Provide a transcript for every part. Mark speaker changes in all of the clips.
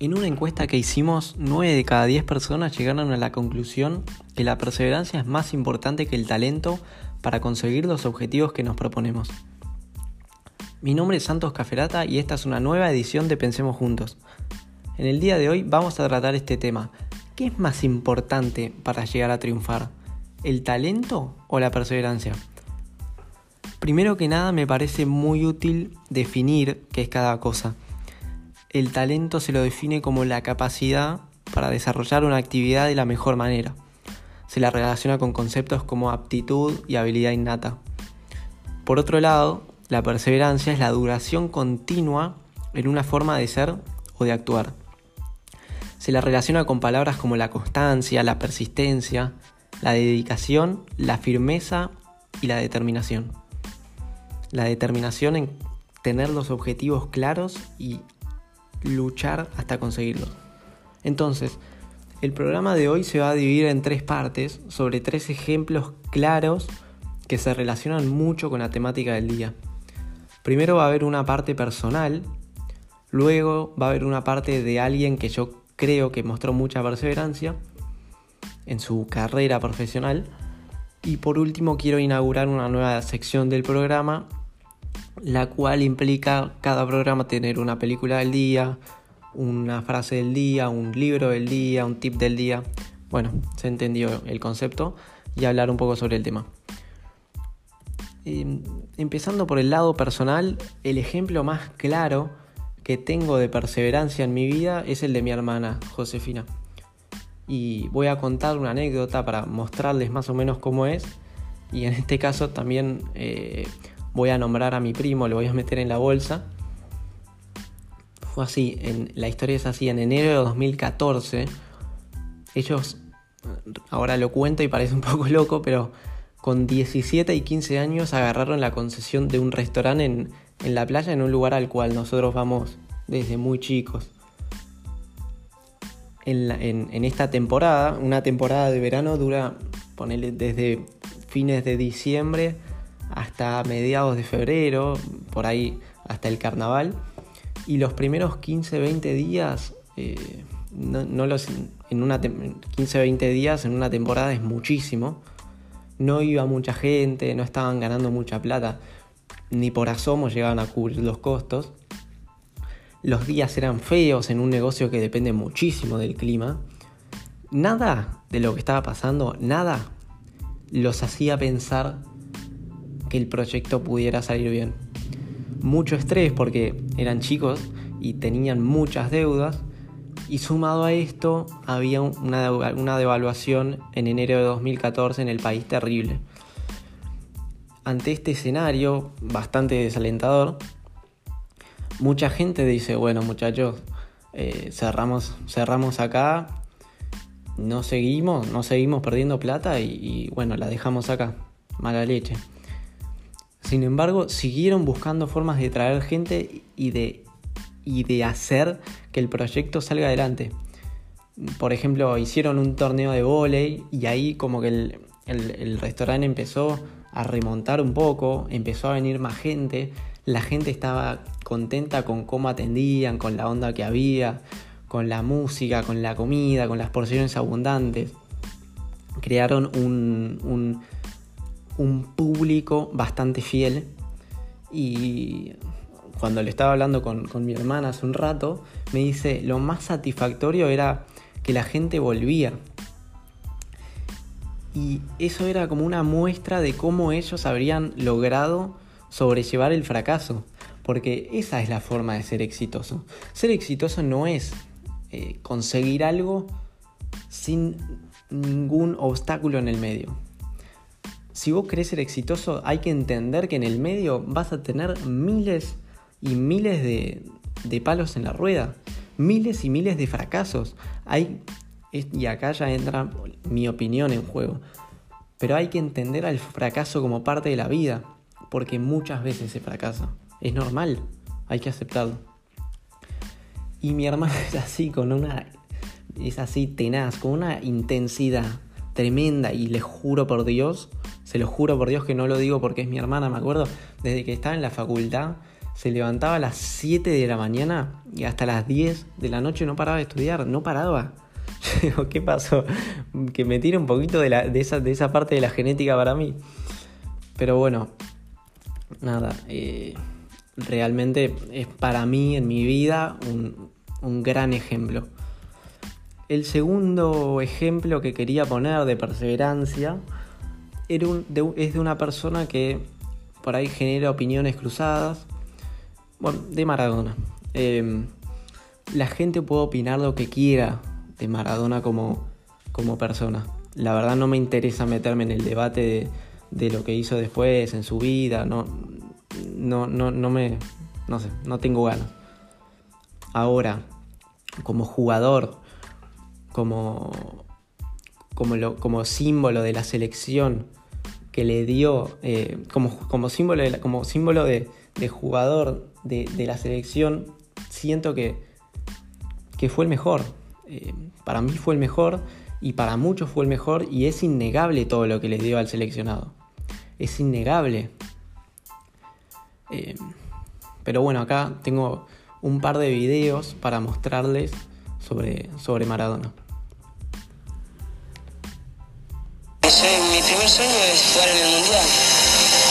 Speaker 1: En una encuesta que hicimos, 9 de cada 10 personas llegaron a la conclusión que la perseverancia es más importante que el talento para conseguir los objetivos que nos proponemos. Mi nombre es Santos Caferata y esta es una nueva edición de Pensemos Juntos. En el día de hoy vamos a tratar este tema. ¿Qué es más importante para llegar a triunfar? ¿El talento o la perseverancia? Primero que nada me parece muy útil definir qué es cada cosa el talento se lo define como la capacidad para desarrollar una actividad de la mejor manera. Se la relaciona con conceptos como aptitud y habilidad innata. Por otro lado, la perseverancia es la duración continua en una forma de ser o de actuar. Se la relaciona con palabras como la constancia, la persistencia, la dedicación, la firmeza y la determinación. La determinación en tener los objetivos claros y luchar hasta conseguirlo. Entonces, el programa de hoy se va a dividir en tres partes sobre tres ejemplos claros que se relacionan mucho con la temática del día. Primero va a haber una parte personal, luego va a haber una parte de alguien que yo creo que mostró mucha perseverancia en su carrera profesional y por último quiero inaugurar una nueva sección del programa la cual implica cada programa tener una película del día, una frase del día, un libro del día, un tip del día. Bueno, se entendió el concepto y hablar un poco sobre el tema. Em, empezando por el lado personal, el ejemplo más claro que tengo de perseverancia en mi vida es el de mi hermana, Josefina. Y voy a contar una anécdota para mostrarles más o menos cómo es. Y en este caso también eh, voy a nombrar a mi primo, lo voy a meter en la bolsa. Fue así, en, la historia es así, en enero de 2014, ellos, ahora lo cuento y parece un poco loco, pero con 17 y 15 años agarraron la concesión de un restaurante en, en la playa, en un lugar al cual nosotros vamos desde muy chicos. En, en, esta temporada, una temporada de verano dura, ponele desde fines de diciembre hasta mediados de febrero, por ahí hasta el carnaval. Y los primeros 15-20 días, eh, no, los, en una 15-20 días en una temporada es muchísimo. No iba mucha gente, no estaban ganando mucha plata, ni por asomo llegaban a cubrir los costos. Los días eran feos en un negocio que depende muchísimo del clima. Nada de lo que estaba pasando, nada los hacía pensar el proyecto pudiera salir bien. Mucho estrés porque eran chicos y tenían muchas deudas y sumado a esto había una, devaluación en enero de 2014 en el país terrible. Ante este escenario bastante desalentador, mucha gente dice, bueno muchachos, eh, cerramos, cerramos acá, no seguimos, no seguimos perdiendo plata y, y bueno, la dejamos acá, mala leche. Sin embargo, siguieron buscando formas de traer gente y de, y de hacer que el proyecto salga adelante. Por ejemplo, hicieron un torneo de volei y ahí como que el, el restaurante empezó a remontar un poco, empezó a venir más gente, la gente estaba contenta con cómo atendían, con la onda que había, con la música, con la comida, con las porciones abundantes. Crearon un, un, un público bastante fiel y cuando le estaba hablando con, mi hermana hace un rato, me dice, lo más satisfactorio era que la gente volvía. Y eso era como una muestra de cómo ellos habrían logrado sobrellevar el fracaso. Porque esa es la forma de ser exitoso. Ser exitoso no es eh, conseguir algo sin ningún obstáculo en el medio si vos querés ser exitoso, hay que entender que en el medio vas a tener miles y miles de, palos en la rueda, miles y miles de fracasos. Hay, y acá ya entra mi opinión en juego, pero hay que entender al fracaso como parte de la vida, porque muchas veces se fracasa. Es normal, hay que aceptarlo. Y mi hermana es así, con una. Es así tenaz, con una intensidad tremenda, y le juro por Dios se lo juro por Dios que no lo digo porque es mi hermana, me acuerdo, desde que estaba en la facultad, se levantaba a las 7 de la mañana y hasta las 10 de la noche no paraba de estudiar, no paraba. ¿qué pasó? Que me tire un poquito de, esa, parte de la genética para mí. Pero bueno, nada, eh, realmente es para mí en mi vida un gran ejemplo. El segundo ejemplo que quería poner de perseverancia es de una persona que por ahí genera opiniones cruzadas. Bueno, de Maradona. Em, la gente puede opinar lo que quiera de Maradona como, como persona. La verdad no me interesa meterme en el debate de, de lo que hizo después en su vida. No, no, no, no me. No sé, no tengo ganas. Ahora, como jugador, como, como, como símbolo de la selección que le dio, eh, como, como, símbolo de, como símbolo de, jugador de, la selección, siento que, que fue el mejor. Eh, para mí fue el mejor y para muchos fue el mejor y es innegable todo lo que le dio al seleccionado. Es innegable. Eh, pero bueno, acá tengo un par de videos para mostrarles sobre, sobre Maradona.
Speaker 2: Mi primer sueño es jugar en el Mundial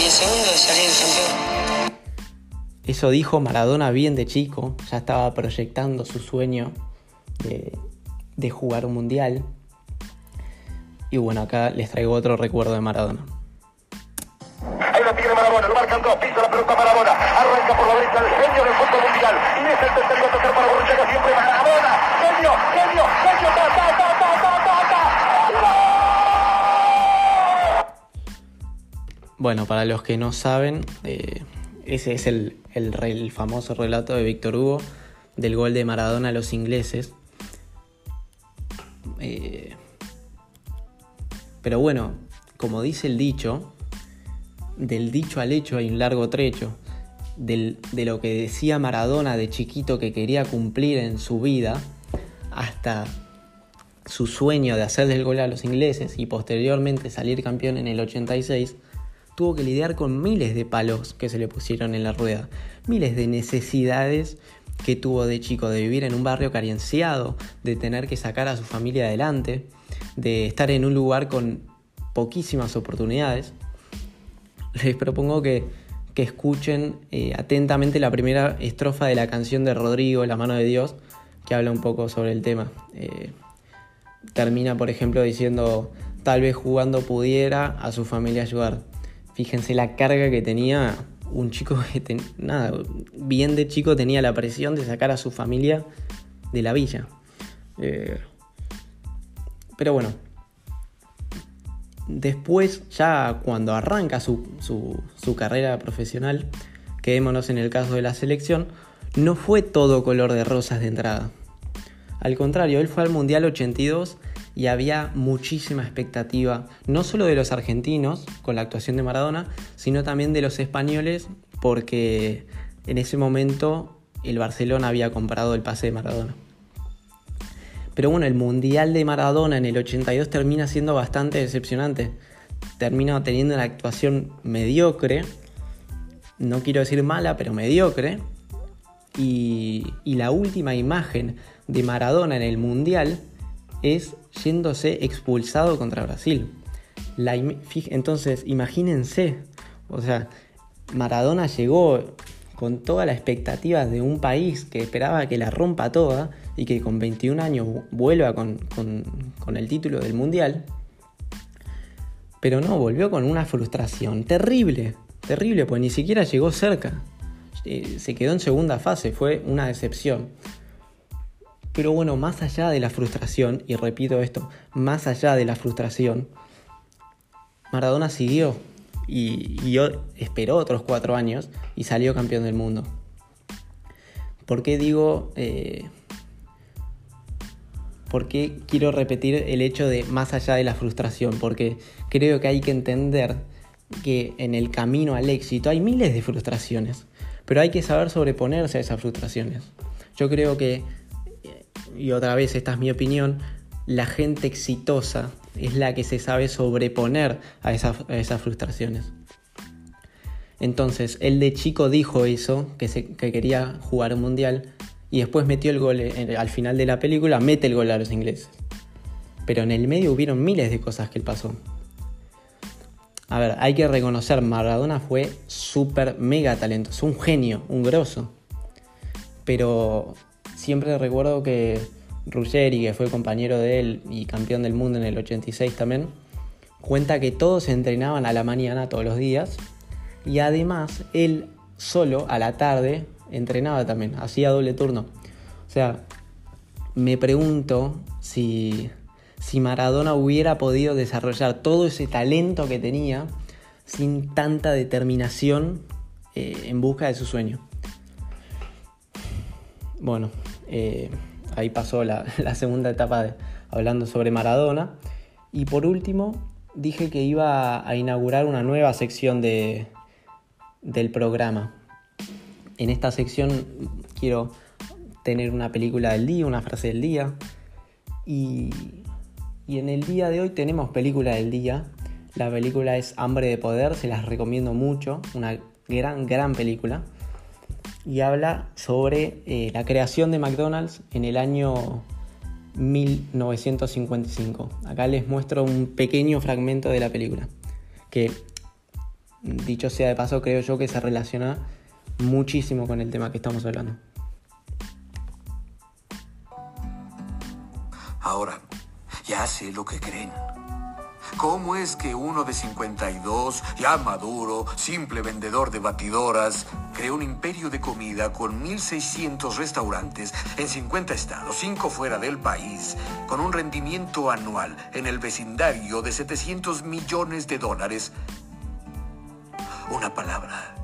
Speaker 2: y el segundo es salir campeón.
Speaker 1: Eso dijo Maradona bien de chico, ya estaba proyectando su sueño de, de jugar un Mundial. Y bueno, acá les traigo otro recuerdo de Maradona.
Speaker 3: Ahí lo tiene Maradona, lo marcan dos, pisa la pelota Maradona, arranca por la derecha el genio del fútbol mundial. Y es el tercer para Borruchaga, siempre Maradona, genio, genio, genio, ta, ta, ta,
Speaker 1: Bueno, para los que no saben, eh, ese es el, el, famoso relato de Víctor Hugo del gol de Maradona a los ingleses. Eh, pero bueno, como dice el dicho, del dicho al hecho hay un largo trecho. Del, de lo que decía Maradona de chiquito que quería cumplir en su vida hasta su sueño de hacerle el gol a los ingleses y posteriormente salir campeón en el 86, tuvo que lidiar con miles de palos que se le pusieron en la rueda, miles de necesidades que tuvo de chico, de vivir en un barrio carenciado, de tener que sacar a su familia adelante, de estar en un lugar con poquísimas oportunidades les propongo que, escuchen eh, atentamente la primera estrofa de la canción de Rodrigo, La mano de Dios, que habla un poco sobre el tema. Eh, termina, por ejemplo, diciendo, tal vez jugando pudiera a su familia ayudar. Fíjense la carga que tenía un chico que, nada, bien de chico tenía la presión de sacar a su familia de la villa. Eh, pero bueno, Después, ya cuando arranca su, carrera profesional, quedémonos en el caso de la selección, no fue todo color de rosas de entrada. Al contrario, él fue al Mundial 82 y había muchísima expectativa, no solo de los argentinos con la actuación de Maradona, sino también de los españoles, porque en ese momento el Barcelona había comprado el pase de Maradona. Pero bueno, el Mundial de Maradona en el 82 termina siendo bastante decepcionante. Termina teniendo una actuación mediocre. No quiero decir mala, pero mediocre. Y, la última imagen de Maradona en el Mundial es yéndose expulsado contra Brasil. entonces, imagínense, o sea, Maradona llegó con todas las expectativas de un país que esperaba que la rompa toda y que con 21 años vuelva con, el título del Mundial. Pero no, volvió con una frustración terrible, terrible, pues ni siquiera llegó cerca. Eh, se quedó en segunda fase, fue una decepción. Pero bueno, más allá de la frustración, y repito esto, más allá de la frustración, Maradona siguió y, esperó otros cuatro años y salió campeón del mundo. ¿Por qué digo eh, ¿Por qué quiero repetir el hecho de más allá de la frustración? Porque creo que hay que entender que en el camino al éxito hay miles de frustraciones, pero hay que saber sobreponerse a esas frustraciones. Yo creo que, y otra vez esta es mi opinión, la gente exitosa es la que se sabe sobreponer a esas, frustraciones. Entonces, él de chico dijo eso, que, se, que quería jugar un mundial, y después metió el gol al final de la película, mete el gol a los ingleses. Pero en el medio hubieron miles de cosas que él pasó. A ver, hay que reconocer, Maradona fue súper mega talentoso, un genio, un grosso. Pero siempre recuerdo que Ruggeri, que fue compañero de él y campeón del mundo en el 86 también, cuenta que todos se entrenaban a la mañana todos los días y además él solo a la tarde entrenaba también, hacía doble turno. O sea, me pregunto si, si Maradona hubiera podido desarrollar todo ese talento que tenía sin tanta determinación eh, en busca de su sueño. Bueno, eh, ahí pasó la, segunda etapa de, hablando sobre Maradona. Y por último, dije que iba a inaugurar una nueva sección de, del programa. En esta sección quiero tener una película del día, una frase del día. Y, y en el día de hoy tenemos película del día. La película es Hambre de Poder, se las recomiendo mucho, una gran, gran película y habla sobre eh, la creación de McDonald's en el año 1955. Acá les muestro un pequeño fragmento de la película, que dicho sea de paso creo yo que se relaciona muchísimo con el tema que estamos hablando.
Speaker 4: Ahora, ya sé lo que creen. ¿Cómo es que uno de 52, ya maduro, simple vendedor de batidoras, creó un imperio de comida con 1.600 restaurantes en 50 estados, 5 fuera del país, con un rendimiento anual en el vecindario de 700 millones de dólares? Una palabra.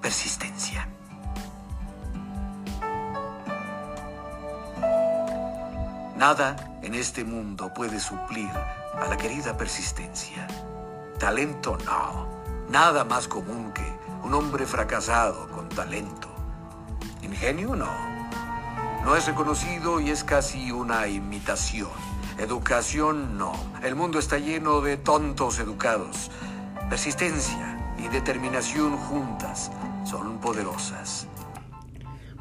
Speaker 4: Persistencia. Nada en este mundo puede suplir a la querida persistencia. Talento no. Nada más común que un hombre fracasado con talento. Ingenio no. No es reconocido y es casi una imitación. Educación no. El mundo está lleno de tontos educados. Persistencia y determinación juntas son poderosas.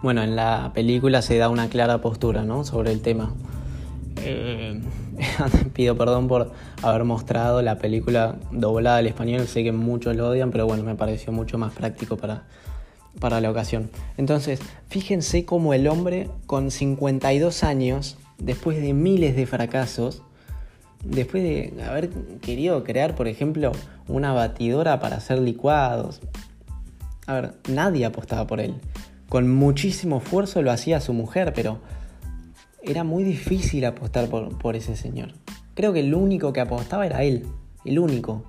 Speaker 1: Bueno, en la película se da una clara postura ¿no? sobre el tema. Eh, pido perdón por haber mostrado la película doblada al español, sé que muchos lo odian, pero bueno, me pareció mucho más práctico para, para la ocasión. Entonces, fíjense cómo el hombre con 52 años, después de miles de fracasos, después de haber querido crear, por ejemplo, una batidora para hacer licuados, a ver, nadie apostaba por él. Con muchísimo esfuerzo lo hacía su mujer, pero era muy difícil apostar por, ese señor. Creo que el único que apostaba era él, el único.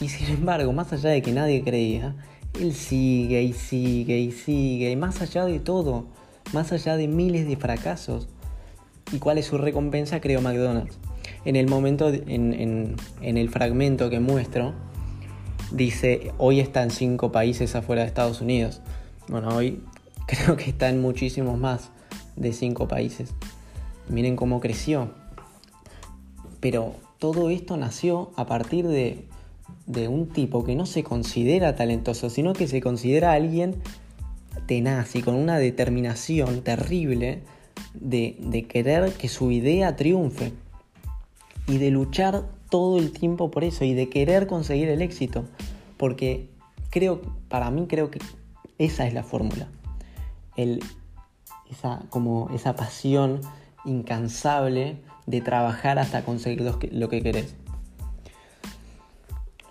Speaker 1: Y sin embargo, más allá de que nadie creía, él sigue y sigue y sigue, y más allá de todo, más allá de miles de fracasos. ¿Y cuál es su recompensa? Creo McDonald's. En el momento, en, en el fragmento que muestro, dice, hoy está en cinco países afuera de Estados Unidos. Bueno, hoy creo que está en muchísimos más de cinco países. Miren cómo creció. Pero todo esto nació a partir de, de un tipo que no se considera talentoso, sino que se considera alguien tenaz y con una determinación terrible de, de, querer que su idea triunfe y de luchar todo el tiempo por eso y de querer conseguir el éxito. Porque creo, para mí creo que esa es la fórmula. El esa, como esa pasión incansable de trabajar hasta conseguir lo que, lo que querés.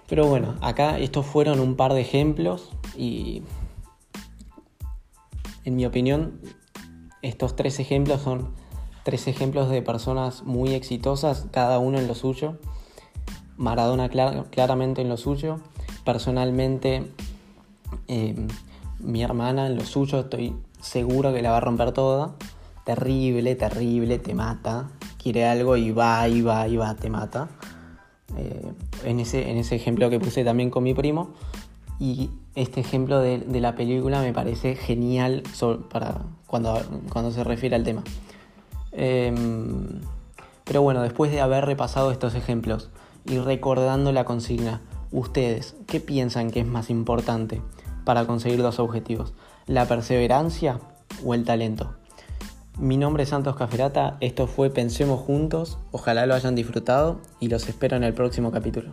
Speaker 1: Pero bueno, acá estos fueron un par de ejemplos y en mi opinión estos tres ejemplos son tres ejemplos de personas muy exitosas, cada uno en lo suyo. Maradona claramente en lo suyo. Personalmente, eh, mi hermana en lo suyo, estoy seguro que la va a romper toda. Terrible, terrible, te mata. Quiere algo y va, y va, y va, te mata. Eh, en, ese, en ese ejemplo que puse también con mi primo. Y este ejemplo de, la película me parece genial para cuando, cuando se refiere al tema. Em, pero bueno, después de haber repasado estos ejemplos y recordando la consigna, ustedes, ¿qué piensan que es más importante para conseguir los objetivos? ¿La perseverancia o el talento? Mi nombre es Santos Caferata, esto fue Pensemos Juntos, ojalá lo hayan disfrutado y los espero en el próximo capítulo.